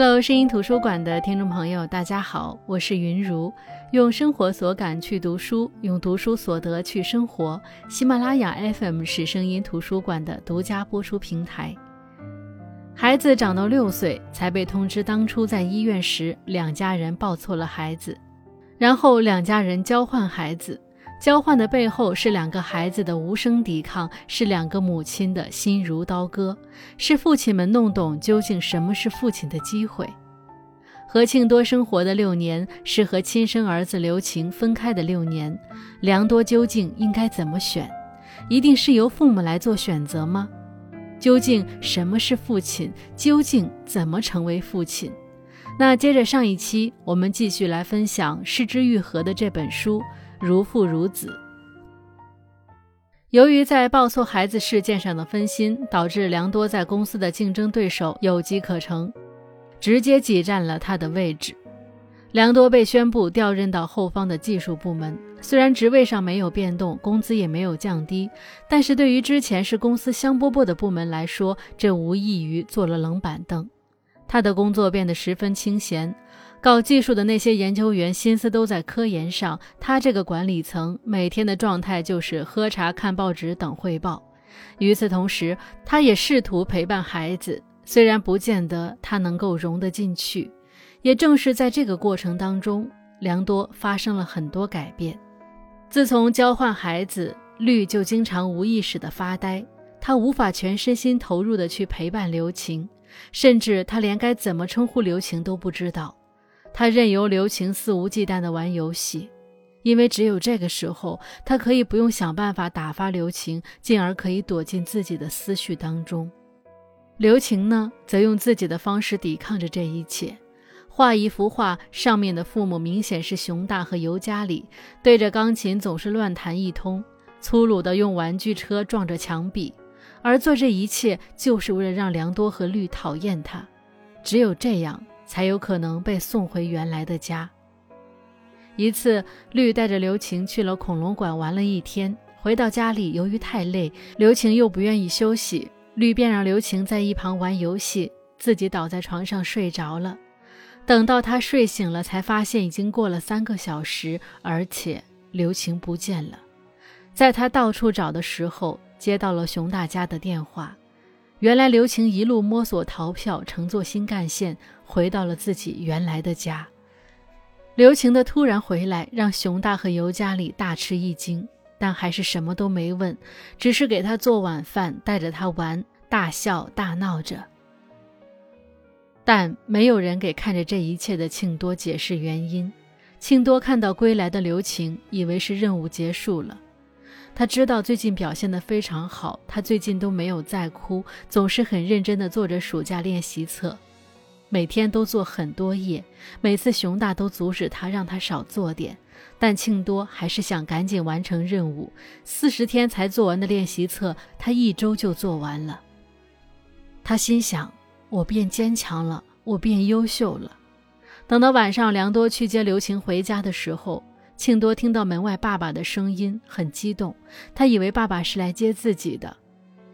Hello，声音图书馆的听众朋友，大家好，我是云如，用生活所感去读书，用读书所得去生活。喜马拉雅 FM 是声音图书馆的独家播出平台。孩子长到六岁才被通知，当初在医院时，两家人抱错了孩子，然后两家人交换孩子。交换的背后是两个孩子的无声抵抗，是两个母亲的心如刀割，是父亲们弄懂究竟什么是父亲的机会。何庆多生活的六年，是和亲生儿子刘晴分开的六年。良多究竟应该怎么选？一定是由父母来做选择吗？究竟什么是父亲？究竟怎么成为父亲？那接着上一期，我们继续来分享《失之愈合》的这本书。如父如子。由于在抱错孩子事件上的分心，导致良多在公司的竞争对手有机可乘，直接挤占了他的位置。良多被宣布调任到后方的技术部门，虽然职位上没有变动，工资也没有降低，但是对于之前是公司香饽饽的部门来说，这无异于坐了冷板凳。他的工作变得十分清闲。搞技术的那些研究员心思都在科研上，他这个管理层每天的状态就是喝茶、看报纸、等汇报。与此同时，他也试图陪伴孩子，虽然不见得他能够融得进去。也正是在这个过程当中，良多发生了很多改变。自从交换孩子，绿就经常无意识地发呆，他无法全身心投入地去陪伴刘晴，甚至他连该怎么称呼刘晴都不知道。他任由刘晴肆无忌惮地玩游戏，因为只有这个时候，他可以不用想办法打发刘晴，进而可以躲进自己的思绪当中。刘晴呢，则用自己的方式抵抗着这一切。画一幅画，上面的父母明显是熊大和尤加里，对着钢琴总是乱弹一通，粗鲁地用玩具车撞着墙壁，而做这一切就是为了让良多和绿讨厌他。只有这样。才有可能被送回原来的家。一次，绿带着刘晴去了恐龙馆玩了一天，回到家里，由于太累，刘晴又不愿意休息，绿便让刘晴在一旁玩游戏，自己倒在床上睡着了。等到他睡醒了，才发现已经过了三个小时，而且刘晴不见了。在他到处找的时候，接到了熊大家的电话。原来刘晴一路摸索逃票，乘坐新干线回到了自己原来的家。刘晴的突然回来让熊大和尤加里大吃一惊，但还是什么都没问，只是给他做晚饭，带着他玩，大笑大闹着。但没有人给看着这一切的庆多解释原因。庆多看到归来的刘晴，以为是任务结束了。他知道最近表现得非常好，他最近都没有再哭，总是很认真地做着暑假练习册，每天都做很多页。每次熊大都阻止他，让他少做点，但庆多还是想赶紧完成任务。四十天才做完的练习册，他一周就做完了。他心想：我变坚强了，我变优秀了。等到晚上，梁多去接刘晴回家的时候。庆多听到门外爸爸的声音，很激动。他以为爸爸是来接自己的，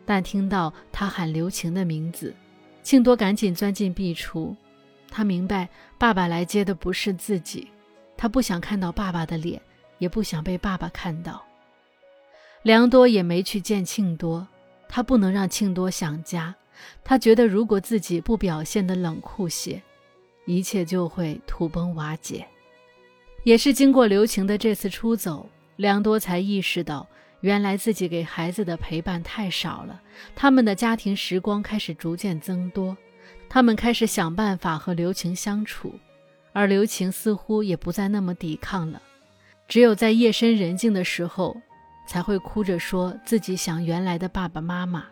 但听到他喊刘晴的名字，庆多赶紧钻进壁橱。他明白爸爸来接的不是自己，他不想看到爸爸的脸，也不想被爸爸看到。良多也没去见庆多，他不能让庆多想家。他觉得如果自己不表现的冷酷些，一切就会土崩瓦解。也是经过刘晴的这次出走，良多才意识到，原来自己给孩子的陪伴太少了。他们的家庭时光开始逐渐增多，他们开始想办法和刘晴相处，而刘晴似乎也不再那么抵抗了。只有在夜深人静的时候，才会哭着说自己想原来的爸爸妈妈。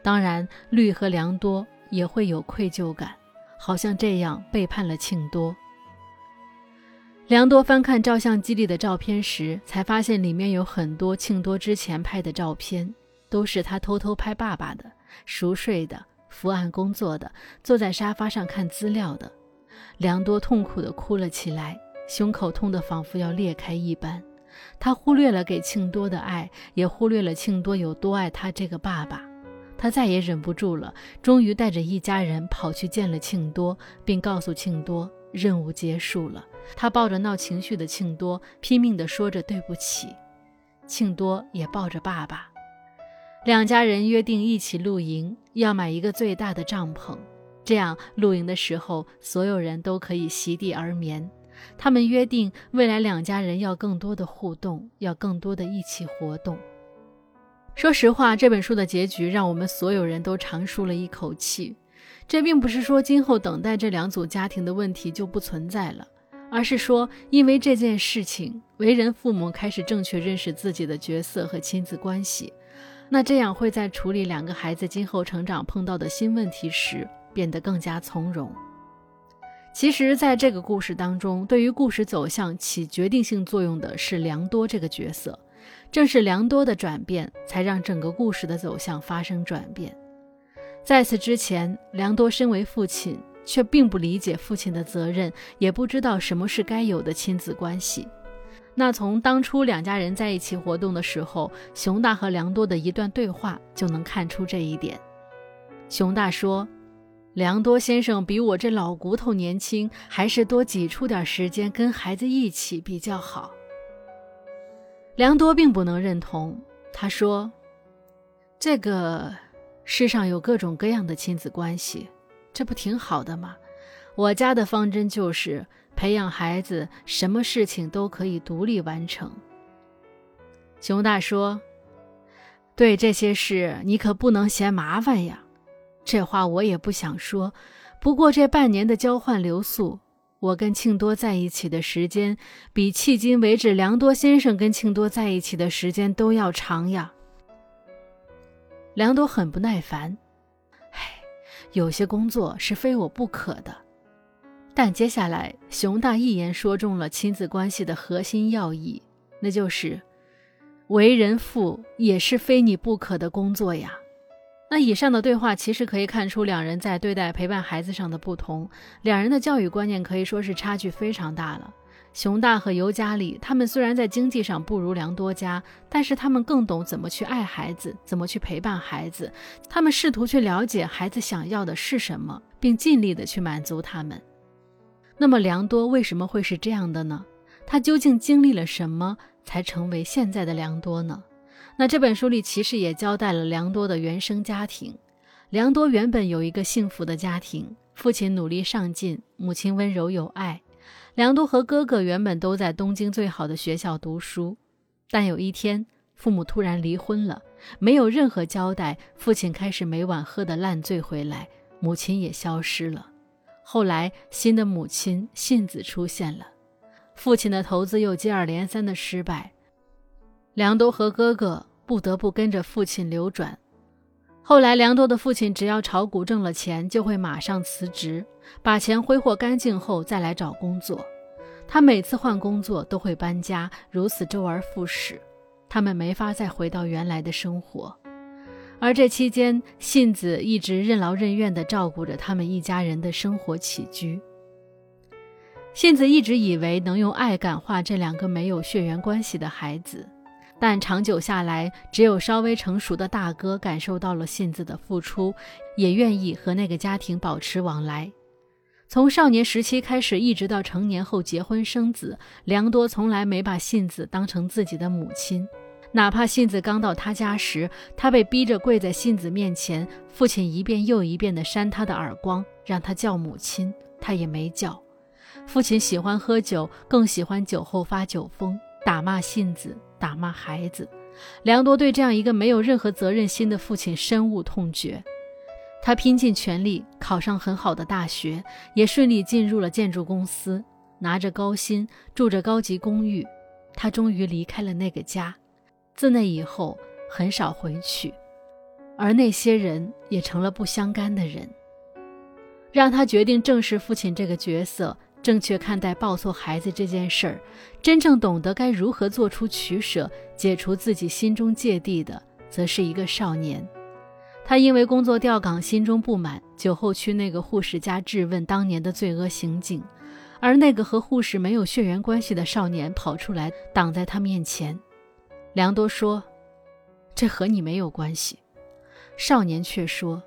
当然，绿和良多也会有愧疚感，好像这样背叛了庆多。良多翻看照相机里的照片时，才发现里面有很多庆多之前拍的照片，都是他偷偷拍爸爸的，熟睡的，伏案工作的，坐在沙发上看资料的。良多痛苦地哭了起来，胸口痛得仿佛要裂开一般。他忽略了给庆多的爱，也忽略了庆多有多爱他这个爸爸。他再也忍不住了，终于带着一家人跑去见了庆多，并告诉庆多任务结束了。他抱着闹情绪的庆多，拼命地说着对不起。庆多也抱着爸爸，两家人约定一起露营，要买一个最大的帐篷，这样露营的时候所有人都可以席地而眠。他们约定未来两家人要更多的互动，要更多的一起活动。说实话，这本书的结局让我们所有人都长舒了一口气。这并不是说今后等待这两组家庭的问题就不存在了，而是说因为这件事情，为人父母开始正确认识自己的角色和亲子关系。那这样会在处理两个孩子今后成长碰到的新问题时变得更加从容。其实，在这个故事当中，对于故事走向起决定性作用的是良多这个角色。正是良多的转变，才让整个故事的走向发生转变。在此之前，良多身为父亲，却并不理解父亲的责任，也不知道什么是该有的亲子关系。那从当初两家人在一起活动的时候，熊大和良多的一段对话就能看出这一点。熊大说：“良多先生比我这老骨头年轻，还是多挤出点时间跟孩子一起比较好。”良多并不能认同，他说：“这个世上有各种各样的亲子关系，这不挺好的吗？我家的方针就是培养孩子，什么事情都可以独立完成。”熊大说：“对这些事，你可不能嫌麻烦呀。这话我也不想说，不过这半年的交换留宿。”我跟庆多在一起的时间，比迄今为止梁多先生跟庆多在一起的时间都要长呀。梁朵很不耐烦，唉，有些工作是非我不可的。但接下来，熊大一言说中了亲子关系的核心要义，那就是为人父也是非你不可的工作呀。那以上的对话其实可以看出两人在对待陪伴孩子上的不同，两人的教育观念可以说是差距非常大了。熊大和尤加里，他们虽然在经济上不如良多家，但是他们更懂怎么去爱孩子，怎么去陪伴孩子。他们试图去了解孩子想要的是什么，并尽力的去满足他们。那么良多为什么会是这样的呢？他究竟经历了什么，才成为现在的良多呢？那这本书里其实也交代了良多的原生家庭。良多原本有一个幸福的家庭，父亲努力上进，母亲温柔有爱。良多和哥哥原本都在东京最好的学校读书，但有一天，父母突然离婚了，没有任何交代。父亲开始每晚喝得烂醉回来，母亲也消失了。后来，新的母亲信子出现了，父亲的投资又接二连三的失败。良多和哥哥不得不跟着父亲流转。后来，良多的父亲只要炒股挣了钱，就会马上辞职，把钱挥霍干净后再来找工作。他每次换工作都会搬家，如此周而复始，他们没法再回到原来的生活。而这期间，信子一直任劳任怨地照顾着他们一家人的生活起居。信子一直以为能用爱感化这两个没有血缘关系的孩子。但长久下来，只有稍微成熟的大哥感受到了信子的付出，也愿意和那个家庭保持往来。从少年时期开始，一直到成年后结婚生子，良多从来没把信子当成自己的母亲。哪怕信子刚到他家时，他被逼着跪在信子面前，父亲一遍又一遍地扇他的耳光，让他叫母亲，他也没叫。父亲喜欢喝酒，更喜欢酒后发酒疯，打骂信子。打骂孩子，良多对这样一个没有任何责任心的父亲深恶痛绝。他拼尽全力考上很好的大学，也顺利进入了建筑公司，拿着高薪，住着高级公寓。他终于离开了那个家，自那以后很少回去，而那些人也成了不相干的人。让他决定正视父亲这个角色。正确看待抱错孩子这件事儿，真正懂得该如何做出取舍，解除自己心中芥蒂的，则是一个少年。他因为工作调岗，心中不满，酒后去那个护士家质问当年的罪恶刑警，而那个和护士没有血缘关系的少年跑出来挡在他面前。良多说：“这和你没有关系。”少年却说：“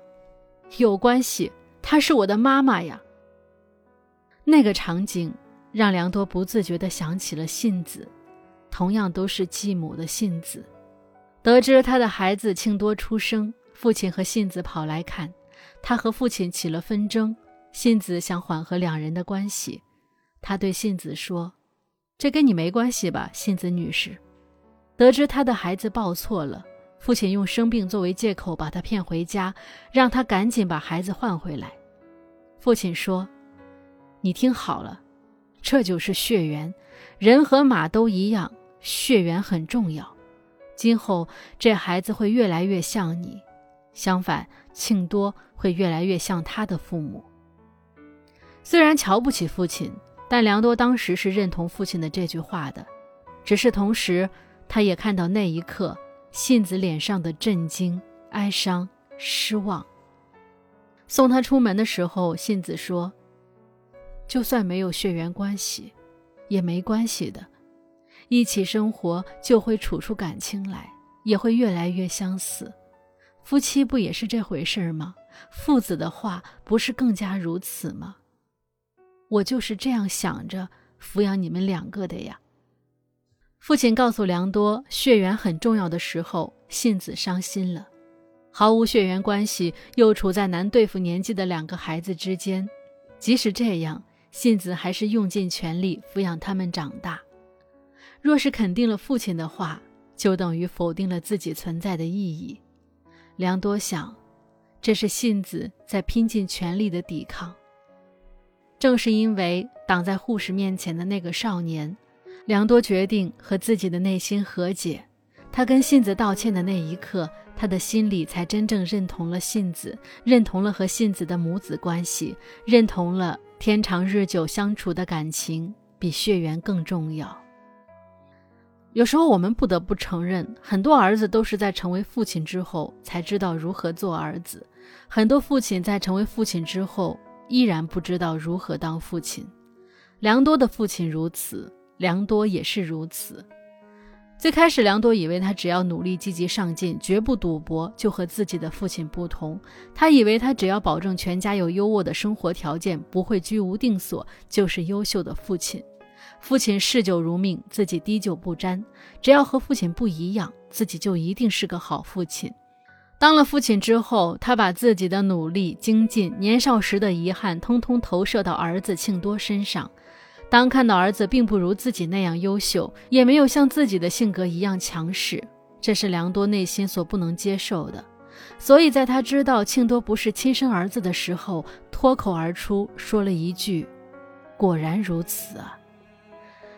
有关系，她是我的妈妈呀。”那个场景让良多不自觉地想起了信子，同样都是继母的信子。得知他的孩子庆多出生，父亲和信子跑来看，他和父亲起了纷争。信子想缓和两人的关系，他对信子说：“这跟你没关系吧，信子女士。”得知他的孩子报错了，父亲用生病作为借口把他骗回家，让他赶紧把孩子换回来。父亲说：“你听好了，这就是血缘，人和马都一样，血缘很重要。今后这孩子会越来越像你，相反，庆多会越来越像他的父母。”虽然瞧不起父亲，但良多当时是认同父亲的这句话的。只是同时，他也看到那一刻信子脸上的震惊、哀伤、失望。送他出门的时候，信子说：“就算没有血缘关系，也没关系的，一起生活就会处出感情来，也会越来越相似。夫妻不也是这回事吗？父子的话不是更加如此吗？”我就是这样想着抚养你们两个的呀。父亲告诉良多血缘很重要的时候，信子伤心了。毫无血缘关系又处在难对付年纪的两个孩子之间，即使这样，信子还是用尽全力抚养他们长大。若是肯定了父亲的话，就等于否定了自己存在的意义。良多想，这是信子在拼尽全力的抵抗。正是因为挡在护士面前的那个少年，良多决定和自己的内心和解。他跟信子道歉的那一刻，他的心里才真正认同了信子，认同了和信子的母子关系，认同了天长日久相处的感情比血缘更重要。有时候我们不得不承认，很多儿子都是在成为父亲之后才知道如何做儿子，很多父亲在成为父亲之后。依然不知道如何当父亲，良多的父亲如此，良多也是如此。最开始，良多以为他只要努力、积极上进，绝不赌博，就和自己的父亲不同。他以为他只要保证全家有优渥的生活条件，不会居无定所，就是优秀的父亲。父亲嗜酒如命，自己滴酒不沾，只要和父亲不一样，自己就一定是个好父亲。当了父亲之后，他把自己的努力、精进、年少时的遗憾，通通投射到儿子庆多身上。当看到儿子并不如自己那样优秀，也没有像自己的性格一样强势，这是良多内心所不能接受的。所以，在他知道庆多不是亲生儿子的时候，脱口而出说了一句：“果然如此啊。”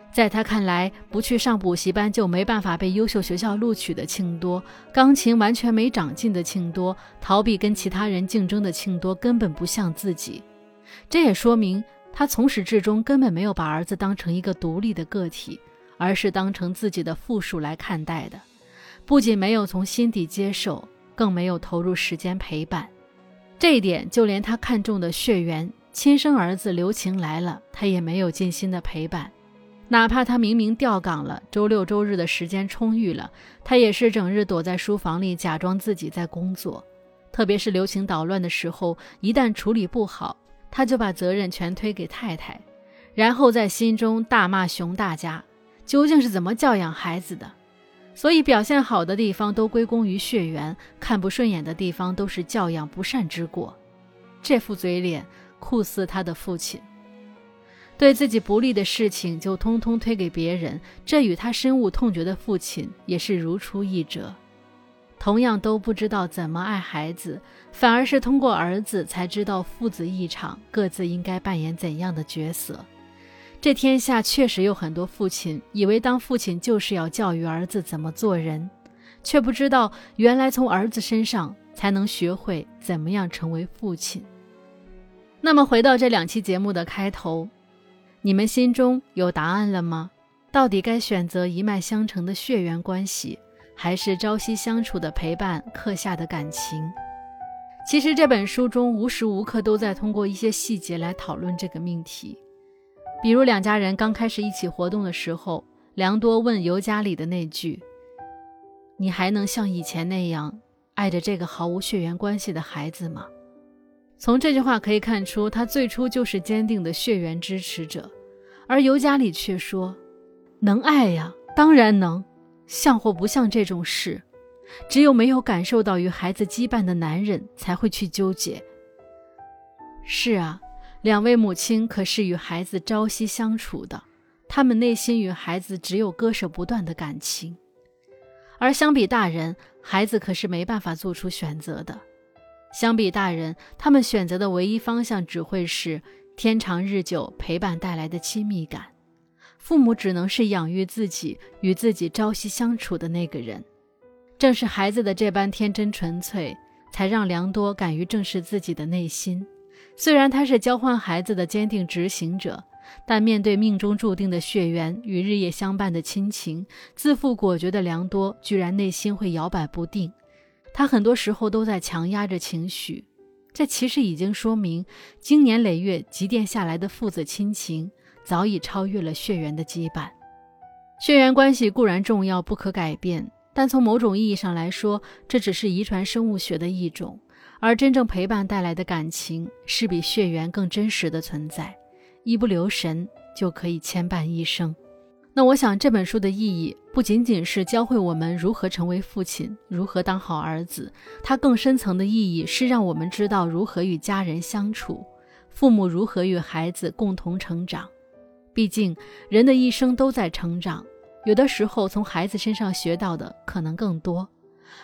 在他看来，不去上补习班就没办法被优秀学校录取的庆多，钢琴完全没长进的庆多，逃避跟其他人竞争的庆多，根本不像自己。这也说明他从始至终根本没有把儿子当成一个独立的个体，而是当成自己的附属来看待的。不仅没有从心底接受，更没有投入时间陪伴。这一点，就连他看中的血缘亲生儿子刘晴来了，他也没有尽心的陪伴。哪怕他明明调岗了，周六周日的时间充裕了，他也是整日躲在书房里，假装自己在工作。特别是刘晴捣乱的时候，一旦处理不好，他就把责任全推给太太，然后在心中大骂熊大家究竟是怎么教养孩子的。所以表现好的地方都归功于血缘，看不顺眼的地方都是教养不善之过。这副嘴脸酷似他的父亲。对自己不利的事情就通通推给别人，这与他深恶痛绝的父亲也是如出一辙。同样都不知道怎么爱孩子，反而是通过儿子才知道父子一场，各自应该扮演怎样的角色。这天下确实有很多父亲以为当父亲就是要教育儿子怎么做人，却不知道原来从儿子身上才能学会怎么样成为父亲。那么回到这两期节目的开头。你们心中有答案了吗？到底该选择一脉相承的血缘关系，还是朝夕相处的陪伴刻下的感情？其实这本书中无时无刻都在通过一些细节来讨论这个命题。比如两家人刚开始一起活动的时候，良多问尤加里的那句：“你还能像以前那样爱着这个毫无血缘关系的孩子吗？从这句话可以看出，他最初就是坚定的血缘支持者，而尤加里却说：“能爱呀，当然能，像或不像这种事，只有没有感受到与孩子羁绊的男人才会去纠结。”是啊，两位母亲可是与孩子朝夕相处的，他们内心与孩子只有割舍不断的感情，而相比大人，孩子可是没办法做出选择的。相比大人，他们选择的唯一方向只会是天长日久陪伴带来的亲密感。父母只能是养育自己、与自己朝夕相处的那个人。正是孩子的这般天真纯粹，才让良多敢于正视自己的内心。虽然他是交换孩子的坚定执行者，但面对命中注定的血缘与日夜相伴的亲情，自负果决的良多居然内心会摇摆不定。他很多时候都在强压着情绪，这其实已经说明，经年累月积淀下来的父子亲情早已超越了血缘的羁绊。血缘关系固然重要不可改变，但从某种意义上来说，这只是遗传生物学的一种，而真正陪伴带来的感情是比血缘更真实的存在，一不留神就可以牵绊一生。那我想这本书的意义不仅仅是教会我们如何成为父亲，如何当好儿子，它更深层的意义是让我们知道如何与家人相处，父母如何与孩子共同成长。毕竟人的一生都在成长，有的时候从孩子身上学到的可能更多。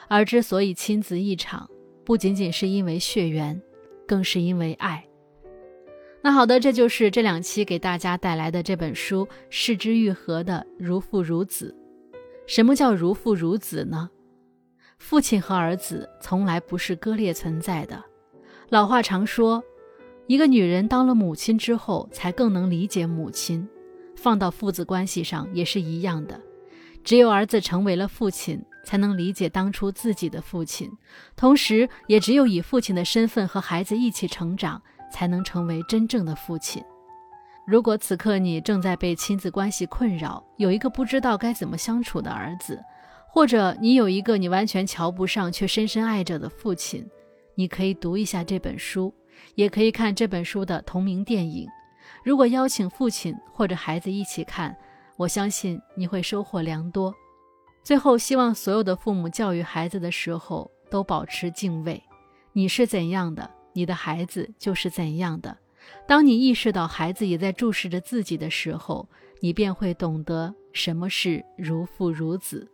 而之所以亲子一场，不仅仅是因为血缘，更是因为爱。那好的，这就是这两期给大家带来的这本书《视之愈合》的如父如子。什么叫如父如子呢？父亲和儿子从来不是割裂存在的。老话常说，一个女人当了母亲之后，才更能理解母亲。放到父子关系上也是一样的。只有儿子成为了父亲，才能理解当初自己的父亲，同时也只有以父亲的身份和孩子一起成长。才能成为真正的父亲。如果此刻你正在被亲子关系困扰，有一个不知道该怎么相处的儿子，或者你有一个你完全瞧不上却深深爱着的父亲，你可以读一下这本书，也可以看这本书的同名电影。如果邀请父亲或者孩子一起看，我相信你会收获良多。最后，希望所有的父母教育孩子的时候都保持敬畏。你是怎样的？你的孩子就是怎样的。当你意识到孩子也在注视着自己的时候，你便会懂得什么是如父如子。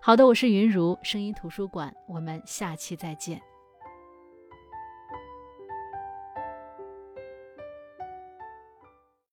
好的，我是云如声音图书馆，我们下期再见。